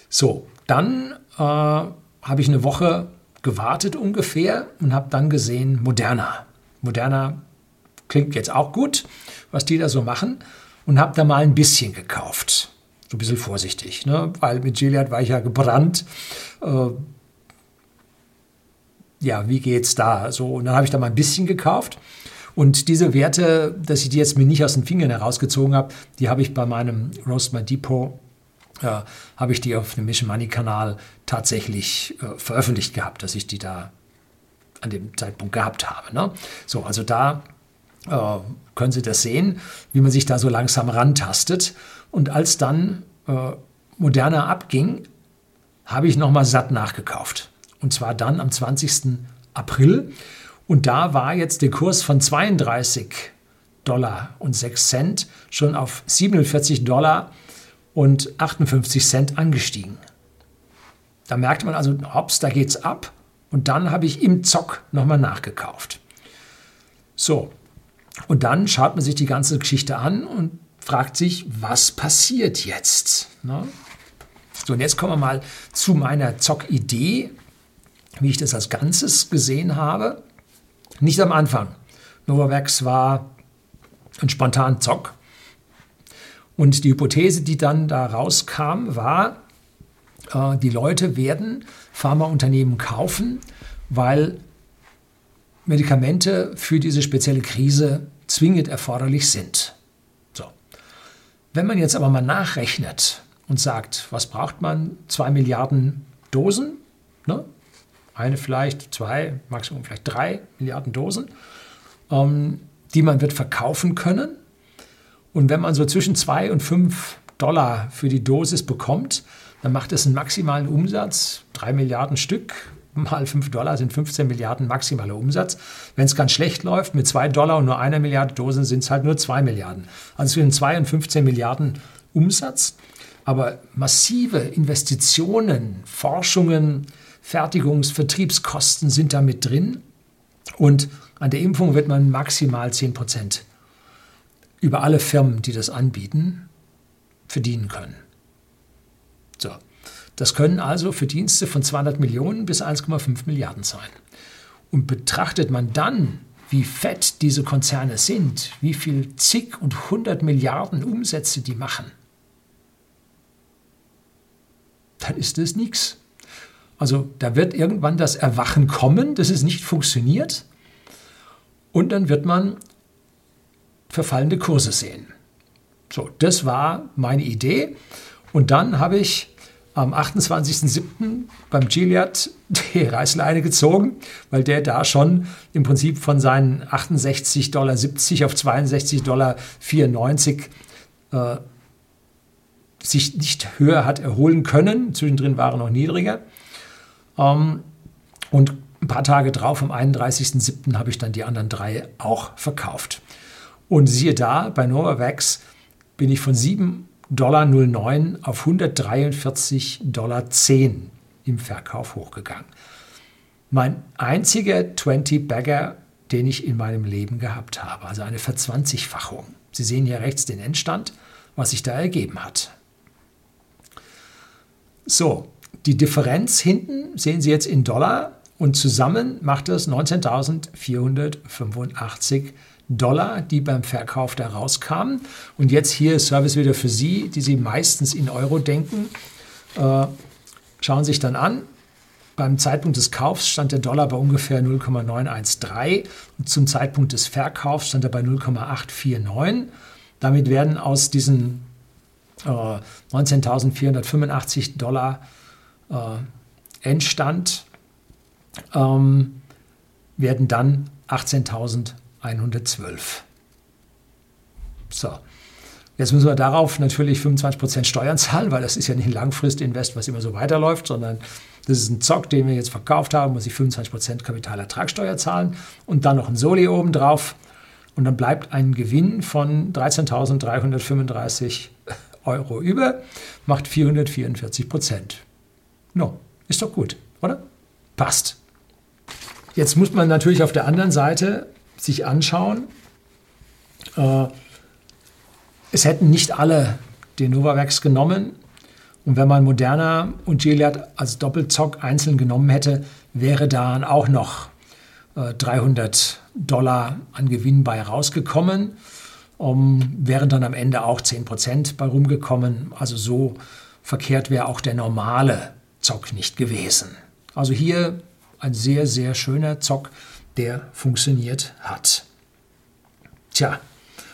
So, dann äh, habe ich eine Woche gewartet ungefähr und habe dann gesehen Moderna. Moderna klingt jetzt auch gut, was die da so machen und habe da mal ein bisschen gekauft. So ein bisschen vorsichtig, ne? weil mit Gilead war ich ja gebrannt. Äh, ja, wie geht's da? So, und dann habe ich da mal ein bisschen gekauft. Und diese Werte, dass ich die jetzt mir nicht aus den Fingern herausgezogen habe, die habe ich bei meinem Roast My Depot äh, habe ich die auf dem Mission Money Kanal tatsächlich äh, veröffentlicht gehabt, dass ich die da an dem Zeitpunkt gehabt habe. Ne? So, also da äh, können Sie das sehen, wie man sich da so langsam rantastet. Und als dann äh, Moderna abging, habe ich nochmal satt nachgekauft. Und zwar dann am 20. April. Und da war jetzt der Kurs von 32 Dollar und 6 Cent schon auf 47 Dollar und 58 Cent angestiegen. Da merkte man also, hops, da geht's ab. Und dann habe ich im Zock nochmal nachgekauft. So, und dann schaut man sich die ganze Geschichte an und fragt sich, was passiert jetzt? Ne? So, und jetzt kommen wir mal zu meiner Zock-Idee, wie ich das als Ganzes gesehen habe. Nicht am Anfang. Novavax war ein spontan Zock. Und die Hypothese, die dann da rauskam, war, äh, die Leute werden Pharmaunternehmen kaufen, weil Medikamente für diese spezielle Krise zwingend erforderlich sind. So. Wenn man jetzt aber mal nachrechnet und sagt, was braucht man? Zwei Milliarden Dosen, ne? Eine vielleicht, zwei, maximum vielleicht drei Milliarden Dosen, ähm, die man wird verkaufen können. Und wenn man so zwischen zwei und fünf Dollar für die Dosis bekommt, dann macht es einen maximalen Umsatz, drei Milliarden Stück, mal 5 Dollar sind 15 Milliarden maximaler Umsatz. Wenn es ganz schlecht läuft, mit 2 Dollar und nur einer Milliarde Dosen sind es halt nur 2 Milliarden. Also zwischen 2 und 15 Milliarden Umsatz. Aber massive Investitionen, Forschungen, Fertigungs-, Vertriebskosten sind da mit drin. Und an der Impfung wird man maximal 10 Prozent über alle Firmen, die das anbieten, verdienen können. So. Das können also Verdienste von 200 Millionen bis 1,5 Milliarden sein. Und betrachtet man dann, wie fett diese Konzerne sind, wie viel zig und hundert Milliarden Umsätze die machen, dann ist das nichts. Also da wird irgendwann das Erwachen kommen, dass es nicht funktioniert. Und dann wird man verfallende Kurse sehen. So, das war meine Idee. Und dann habe ich am 28.07. beim Gilead die Reißleine gezogen, weil der da schon im Prinzip von seinen 68,70 Dollar auf 62,94 Dollar äh, sich nicht höher hat erholen können. Zwischendrin waren noch niedriger. Ähm, und ein paar Tage drauf, am 31.07. habe ich dann die anderen drei auch verkauft. Und siehe da, bei Novavax bin ich von 7 Dollar 09 auf 143,10 Dollar im Verkauf hochgegangen. Mein einziger 20-Bagger, den ich in meinem Leben gehabt habe, also eine Verzwanzigfachung. Sie sehen hier rechts den Endstand, was sich da ergeben hat. So, die Differenz hinten sehen Sie jetzt in Dollar und zusammen macht das 19.485 Dollar, die beim Verkauf da rauskamen. Und jetzt hier Service wieder für Sie, die Sie meistens in Euro denken. Äh, schauen sich dann an. Beim Zeitpunkt des Kaufs stand der Dollar bei ungefähr 0,913 und zum Zeitpunkt des Verkaufs stand er bei 0,849. Damit werden aus diesen äh, 19.485 Dollar äh, Endstand ähm, werden dann 18.000 112. So. Jetzt müssen wir darauf natürlich 25% Steuern zahlen, weil das ist ja nicht ein Langfrist-Invest, was immer so weiterläuft, sondern das ist ein Zock, den wir jetzt verkauft haben, muss ich 25% Kapitalertragssteuer zahlen und dann noch ein Soli obendrauf. Und dann bleibt ein Gewinn von 13.335 Euro über, macht 444 Prozent. No, ist doch gut, oder? Passt. Jetzt muss man natürlich auf der anderen Seite sich anschauen, äh, es hätten nicht alle den Novavax genommen. Und wenn man Moderna und Gilead als Doppelzock einzeln genommen hätte, wäre da auch noch äh, 300 Dollar an Gewinn bei rausgekommen. Um, wären dann am Ende auch 10 Prozent bei rumgekommen. Also so verkehrt wäre auch der normale Zock nicht gewesen. Also hier ein sehr, sehr schöner Zock, der funktioniert hat. Tja,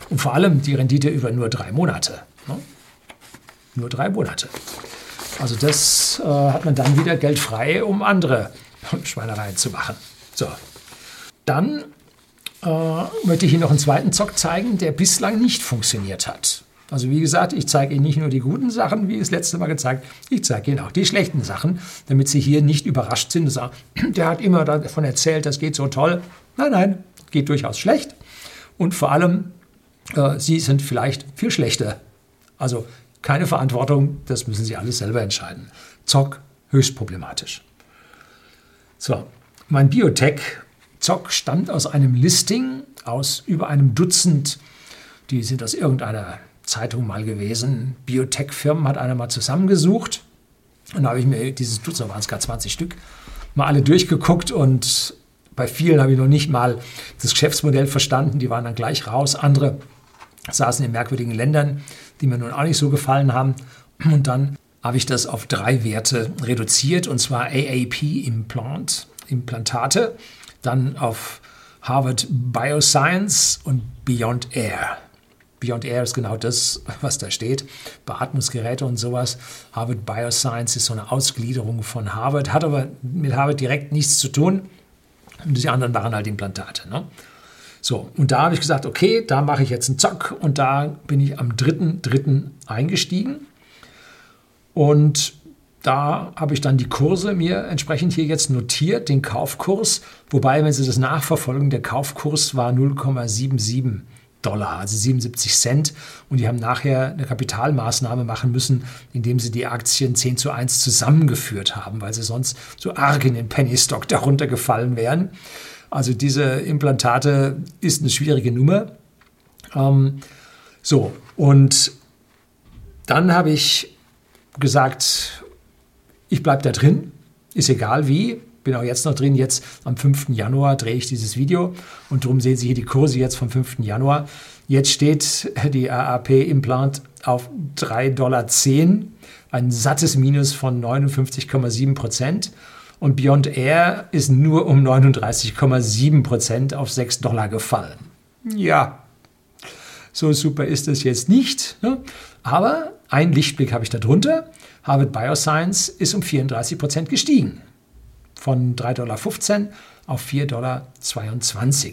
und vor allem die Rendite über nur drei Monate. Ne? Nur drei Monate. Also das äh, hat man dann wieder Geld frei, um andere Schweinereien zu machen. So. Dann äh, möchte ich Ihnen noch einen zweiten Zock zeigen, der bislang nicht funktioniert hat. Also wie gesagt, ich zeige Ihnen nicht nur die guten Sachen, wie das letzte Mal gezeigt, ich zeige Ihnen auch die schlechten Sachen, damit Sie hier nicht überrascht sind und sagen, der hat immer davon erzählt, das geht so toll. Nein, nein, geht durchaus schlecht. Und vor allem äh, Sie sind vielleicht viel schlechter. Also keine Verantwortung, das müssen Sie alles selber entscheiden. Zock, höchst problematisch. So, mein Biotech Zock stammt aus einem Listing aus über einem Dutzend, die sind aus irgendeiner Zeitung mal gewesen. Biotech-Firmen hat einer mal zusammengesucht. Und da habe ich mir dieses Dutzend, waren es gerade 20 Stück, mal alle durchgeguckt und bei vielen habe ich noch nicht mal das Geschäftsmodell verstanden. Die waren dann gleich raus. Andere saßen in merkwürdigen Ländern, die mir nun auch nicht so gefallen haben. Und dann habe ich das auf drei Werte reduziert, und zwar AAP Implant, Implantate, dann auf Harvard Bioscience und Beyond Air. Beyond Air ist genau das, was da steht. Beatmungsgeräte und sowas. Harvard Bioscience ist so eine Ausgliederung von Harvard, hat aber mit Harvard direkt nichts zu tun. Und die anderen waren halt Implantate. Ne? So, und da habe ich gesagt, okay, da mache ich jetzt einen Zock und da bin ich am 3.3. eingestiegen. Und da habe ich dann die Kurse mir entsprechend hier jetzt notiert, den Kaufkurs. Wobei, wenn Sie das nachverfolgen, der Kaufkurs war 0,77 Dollar, also 77 Cent. Und die haben nachher eine Kapitalmaßnahme machen müssen, indem sie die Aktien 10 zu 1 zusammengeführt haben, weil sie sonst so arg in den Penny Stock darunter gefallen wären. Also diese Implantate ist eine schwierige Nummer. Ähm, so, und dann habe ich gesagt, ich bleibe da drin, ist egal wie, bin auch jetzt noch drin. Jetzt am 5. Januar drehe ich dieses Video und darum sehen Sie hier die Kurse jetzt vom 5. Januar. Jetzt steht die AAP-Implant auf 3,10 Dollar, ein sattes Minus von 59,7 Prozent. Und Beyond Air ist nur um 39,7 Prozent auf 6 Dollar gefallen. Ja, so super ist es jetzt nicht. Ne? Aber ein Lichtblick habe ich darunter. Harvard Bioscience ist um 34 Prozent gestiegen. Von 3,15 Dollar auf 4,22 Dollar.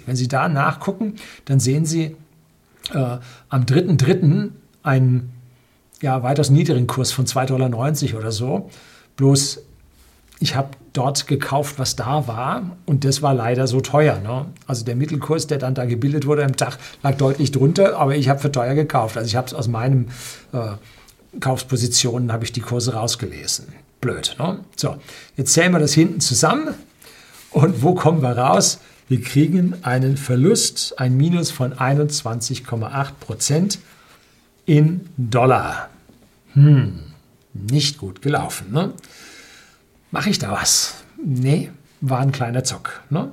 Wenn Sie da nachgucken, dann sehen Sie äh, am 3.3. einen ja, weitaus niedrigen Kurs von 2,90 Dollar oder so. Bloß ich habe dort gekauft, was da war und das war leider so teuer. Ne? Also der Mittelkurs, der dann da gebildet wurde am Tag, lag deutlich drunter, aber ich habe für teuer gekauft. Also ich habe es aus meinen äh, Kaufspositionen, habe ich die Kurse rausgelesen. Blöd. Ne? So, jetzt zählen wir das hinten zusammen und wo kommen wir raus? Wir kriegen einen Verlust, ein Minus von 21,8 Prozent in Dollar. Hm, nicht gut gelaufen. Ne? Mache ich da was? Nee, war ein kleiner Zock. Ne?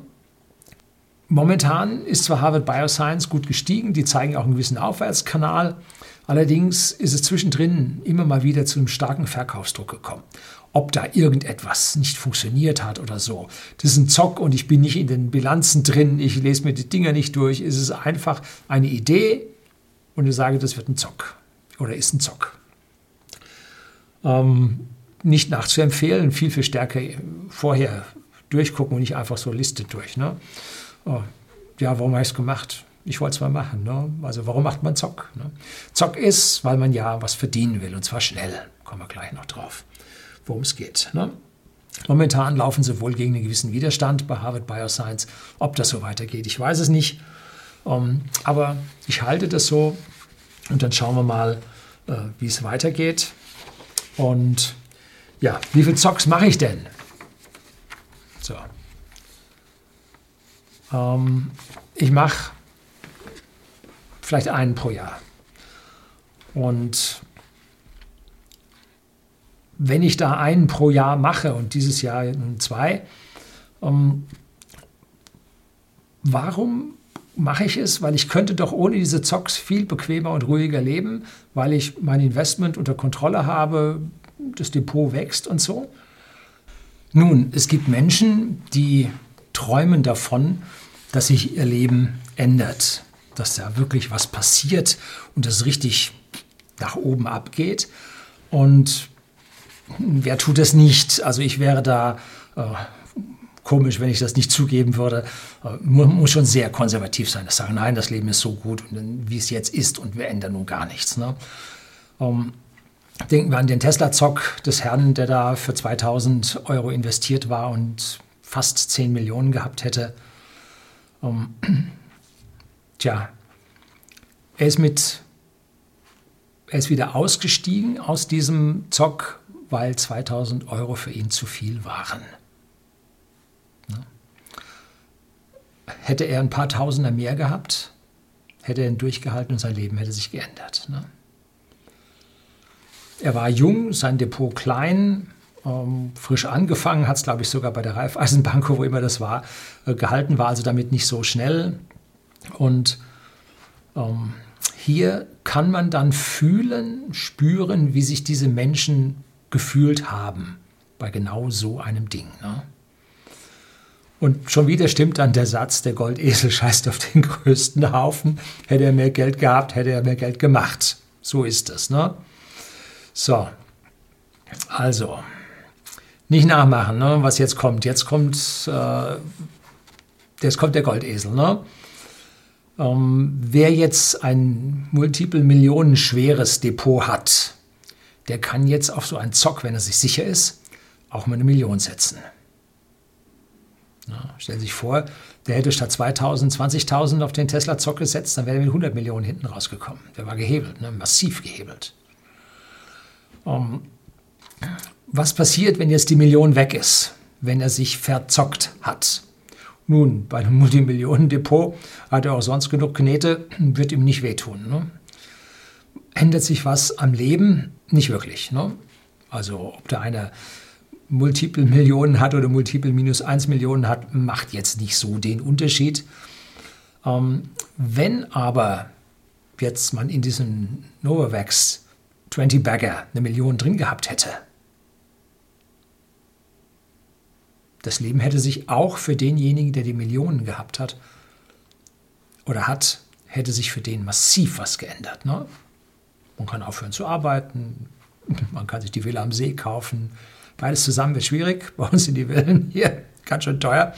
Momentan ist zwar Harvard Bioscience gut gestiegen, die zeigen auch einen gewissen Aufwärtskanal. Allerdings ist es zwischendrin immer mal wieder zu einem starken Verkaufsdruck gekommen. Ob da irgendetwas nicht funktioniert hat oder so. Das ist ein Zock und ich bin nicht in den Bilanzen drin, ich lese mir die Dinger nicht durch. Es ist einfach eine Idee und ich sage, das wird ein Zock oder ist ein Zock. Ähm, nicht nachzuempfehlen, viel, viel stärker vorher durchgucken und nicht einfach so Liste durch. Ne? Oh, ja, warum habe ich es gemacht? ich wollte es mal machen. Ne? Also warum macht man Zock? Ne? Zock ist, weil man ja was verdienen will und zwar schnell. Kommen wir gleich noch drauf, worum es geht. Ne? Momentan laufen sie wohl gegen einen gewissen Widerstand bei Harvard Bioscience. Ob das so weitergeht, ich weiß es nicht. Ähm, aber ich halte das so und dann schauen wir mal, äh, wie es weitergeht. Und ja, wie viele Zocks mache ich denn? So. Ähm, ich mache vielleicht einen pro Jahr. Und wenn ich da einen pro Jahr mache und dieses Jahr zwei, ähm, warum mache ich es? Weil ich könnte doch ohne diese Zocks viel bequemer und ruhiger leben, weil ich mein Investment unter Kontrolle habe, das Depot wächst und so. Nun, es gibt Menschen, die träumen davon, dass sich ihr Leben ändert, dass da wirklich was passiert und es richtig nach oben abgeht. Und wer tut das nicht? Also ich wäre da äh, komisch, wenn ich das nicht zugeben würde. Äh, man muss schon sehr konservativ sein, das sagen, nein, das Leben ist so gut, wie es jetzt ist und wir ändern nun gar nichts. Ne? Ähm, denken wir an den Tesla-Zock des Herrn, der da für 2000 Euro investiert war und fast 10 Millionen gehabt hätte. Ähm, tja, er ist mit er ist wieder ausgestiegen aus diesem Zock weil 2000 Euro für ihn zu viel waren. Ne? Hätte er ein paar Tausender mehr gehabt, hätte er ihn durchgehalten und sein Leben hätte sich geändert. Ne? Er war jung, sein Depot klein, ähm, frisch angefangen, hat es, glaube ich, sogar bei der Raiffeisenbank, wo immer das war, äh, gehalten, war also damit nicht so schnell. Und ähm, hier kann man dann fühlen, spüren, wie sich diese Menschen gefühlt haben bei genau so einem Ding. Ne? Und schon wieder stimmt dann der Satz, der Goldesel scheißt auf den größten Haufen. Hätte er mehr Geld gehabt, hätte er mehr Geld gemacht. So ist es. Ne? So, also, nicht nachmachen, ne, was jetzt kommt. Jetzt kommt, äh, jetzt kommt der Goldesel. Ne? Ähm, wer jetzt ein multiple Millionen schweres Depot hat, der kann jetzt auf so einen Zock, wenn er sich sicher ist, auch mal eine Million setzen. Ja, stellen Sie sich vor, der hätte statt 2000 20.000 auf den Tesla-Zock gesetzt, dann wäre er mit 100 Millionen hinten rausgekommen. Der war gehebelt, ne? massiv gehebelt. Um, was passiert, wenn jetzt die Million weg ist, wenn er sich verzockt hat? Nun, bei einem Multimillionen-Depot hat er auch sonst genug Knete, wird ihm nicht wehtun. Ne? Ändert sich was am Leben? Nicht wirklich. Ne? Also ob der eine Multiple Millionen hat oder Multiple minus 1 Millionen hat, macht jetzt nicht so den Unterschied. Ähm, wenn aber jetzt man in diesem Novavax 20 Bagger eine Million drin gehabt hätte, das Leben hätte sich auch für denjenigen, der die Millionen gehabt hat oder hat, hätte sich für den massiv was geändert. Ne? Man kann aufhören zu arbeiten, man kann sich die Villa am See kaufen. Beides zusammen wird schwierig. Bei uns sind die Villen hier ganz schön teuer.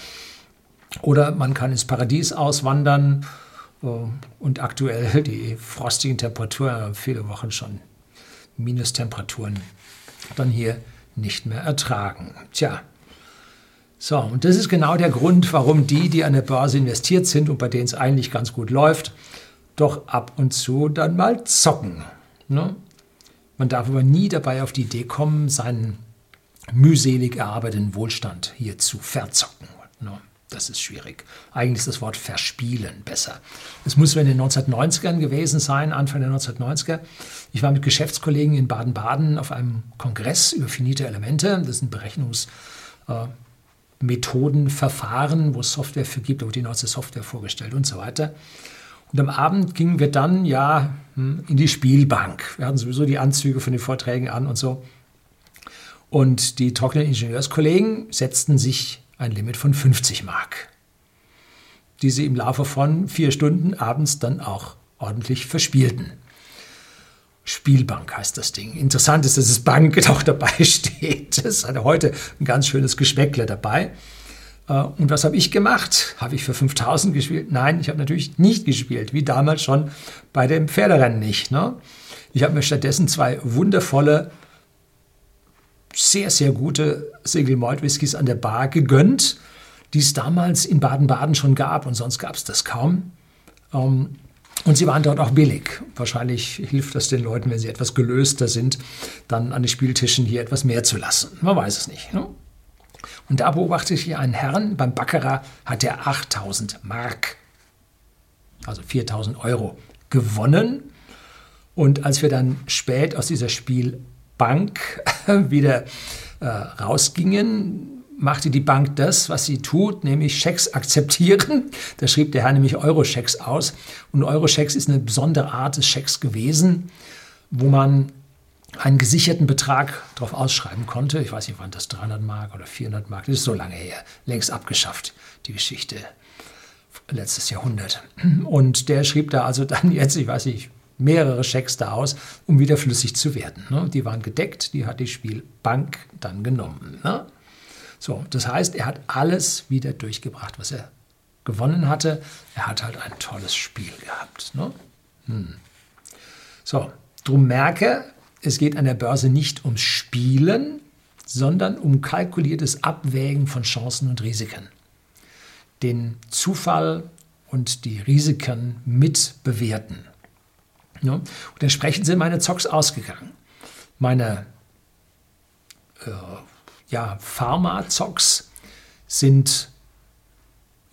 Oder man kann ins Paradies auswandern äh, und aktuell die frostigen Temperaturen, viele Wochen schon Minustemperaturen, dann hier nicht mehr ertragen. Tja, so, und das ist genau der Grund, warum die, die an der Börse investiert sind und bei denen es eigentlich ganz gut läuft, doch ab und zu dann mal zocken. Ne? Man darf aber nie dabei auf die Idee kommen, seinen mühselig erarbeiteten Wohlstand hier zu verzocken. Ne? Das ist schwierig. Eigentlich ist das Wort verspielen besser. Es muss in den 1990ern gewesen sein, Anfang der 1990er. Ich war mit Geschäftskollegen in Baden-Baden auf einem Kongress über finite Elemente. Das sind Berechnungsmethoden, Verfahren, wo es Software für gibt, wird die neueste Software vorgestellt und so weiter. Und am Abend gingen wir dann ja hm, in die Spielbank. Wir hatten sowieso die Anzüge von den Vorträgen an und so. Und die trockenen Ingenieurskollegen setzten sich ein Limit von 50 Mark, die sie im Laufe von vier Stunden abends dann auch ordentlich verspielten. Spielbank heißt das Ding. Interessant ist, dass das Bank auch dabei steht. Das ist heute ein ganz schönes Geschmäckle dabei. Äh, und was habe ich gemacht? Habe ich für 5000 gespielt? Nein, ich habe natürlich nicht gespielt, wie damals schon bei dem Pferderennen nicht. Ne? Ich habe mir stattdessen zwei wundervolle, sehr, sehr gute Single Malt Whiskys an der Bar gegönnt, die es damals in Baden-Baden schon gab und sonst gab es das kaum. Ähm, und sie waren dort auch billig. Wahrscheinlich hilft das den Leuten, wenn sie etwas gelöster sind, dann an den Spieltischen hier etwas mehr zu lassen. Man weiß es nicht. Ne? Und da beobachte ich einen Herrn, beim Baccarat hat er 8000 Mark, also 4000 Euro, gewonnen. Und als wir dann spät aus dieser Spielbank wieder äh, rausgingen, machte die Bank das, was sie tut, nämlich Schecks akzeptieren. Da schrieb der Herr nämlich Euro-Schecks aus. Und Euro-Schecks ist eine besondere Art des Schecks gewesen, wo man einen gesicherten Betrag darauf ausschreiben konnte. Ich weiß nicht, wann das 300 Mark oder 400 Mark, das ist so lange her, längst abgeschafft, die Geschichte, letztes Jahrhundert. Und der schrieb da also dann jetzt, ich weiß nicht, mehrere Schecks da aus, um wieder flüssig zu werden. Ne? Die waren gedeckt, die hat die Spielbank dann genommen. Ne? So, das heißt, er hat alles wieder durchgebracht, was er gewonnen hatte. Er hat halt ein tolles Spiel gehabt. Ne? Hm. So, drum merke, es geht an der Börse nicht ums Spielen, sondern um kalkuliertes Abwägen von Chancen und Risiken. Den Zufall und die Risiken mit bewerten. Ja, und entsprechend sind meine Zocks ausgegangen. Meine äh, ja, Pharma-Zocks sind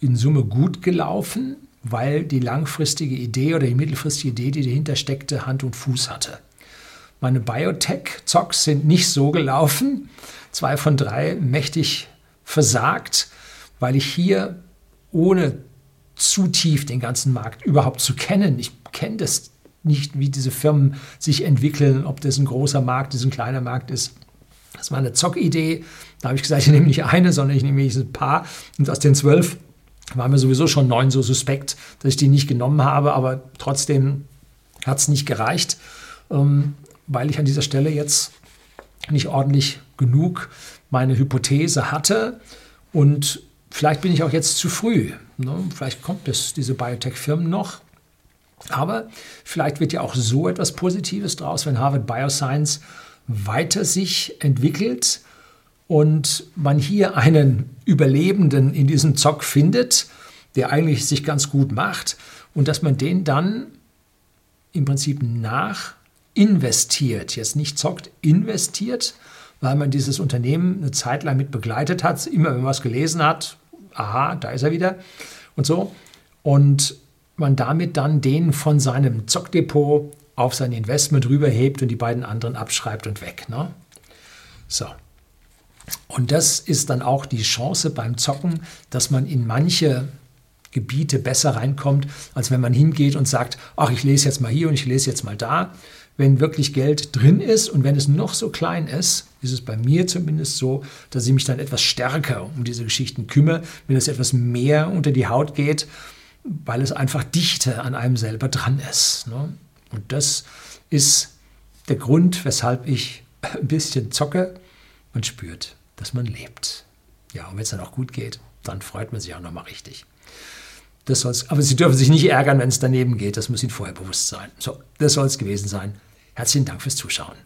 in Summe gut gelaufen, weil die langfristige Idee oder die mittelfristige Idee, die dahinter steckte, Hand und Fuß hatte. Meine Biotech-Zocks sind nicht so gelaufen. Zwei von drei mächtig versagt, weil ich hier ohne zu tief den ganzen Markt überhaupt zu kennen, ich kenne das nicht, wie diese Firmen sich entwickeln, ob das ein großer Markt ist, ein kleiner Markt ist. Das war eine Zockidee. Da habe ich gesagt, ich nehme nicht eine, sondern ich nehme ein paar. Und aus den zwölf waren mir sowieso schon neun so suspekt, dass ich die nicht genommen habe, aber trotzdem hat es nicht gereicht. Ähm, weil ich an dieser Stelle jetzt nicht ordentlich genug meine Hypothese hatte und vielleicht bin ich auch jetzt zu früh. Ne? Vielleicht kommt es, diese Biotech-Firmen noch. Aber vielleicht wird ja auch so etwas Positives draus, wenn Harvard Bioscience weiter sich entwickelt und man hier einen Überlebenden in diesem Zock findet, der eigentlich sich ganz gut macht und dass man den dann im Prinzip nach investiert, jetzt nicht zockt, investiert, weil man dieses Unternehmen eine Zeit lang mit begleitet hat, immer wenn man was gelesen hat, aha, da ist er wieder und so. Und man damit dann den von seinem Zockdepot auf sein Investment rüberhebt und die beiden anderen abschreibt und weg. Ne? So. Und das ist dann auch die Chance beim Zocken, dass man in manche Gebiete besser reinkommt, als wenn man hingeht und sagt, ach, ich lese jetzt mal hier und ich lese jetzt mal da, wenn wirklich Geld drin ist und wenn es noch so klein ist, ist es bei mir zumindest so, dass ich mich dann etwas stärker um diese Geschichten kümmere, wenn es etwas mehr unter die Haut geht, weil es einfach dichter an einem selber dran ist. Ne? Und das ist der Grund, weshalb ich ein bisschen zocke. Man spürt, dass man lebt. Ja, und wenn es dann auch gut geht, dann freut man sich auch nochmal richtig. Das soll's, aber Sie dürfen sich nicht ärgern, wenn es daneben geht. Das muss Ihnen vorher bewusst sein. So, das soll es gewesen sein. Herzlichen Dank fürs Zuschauen.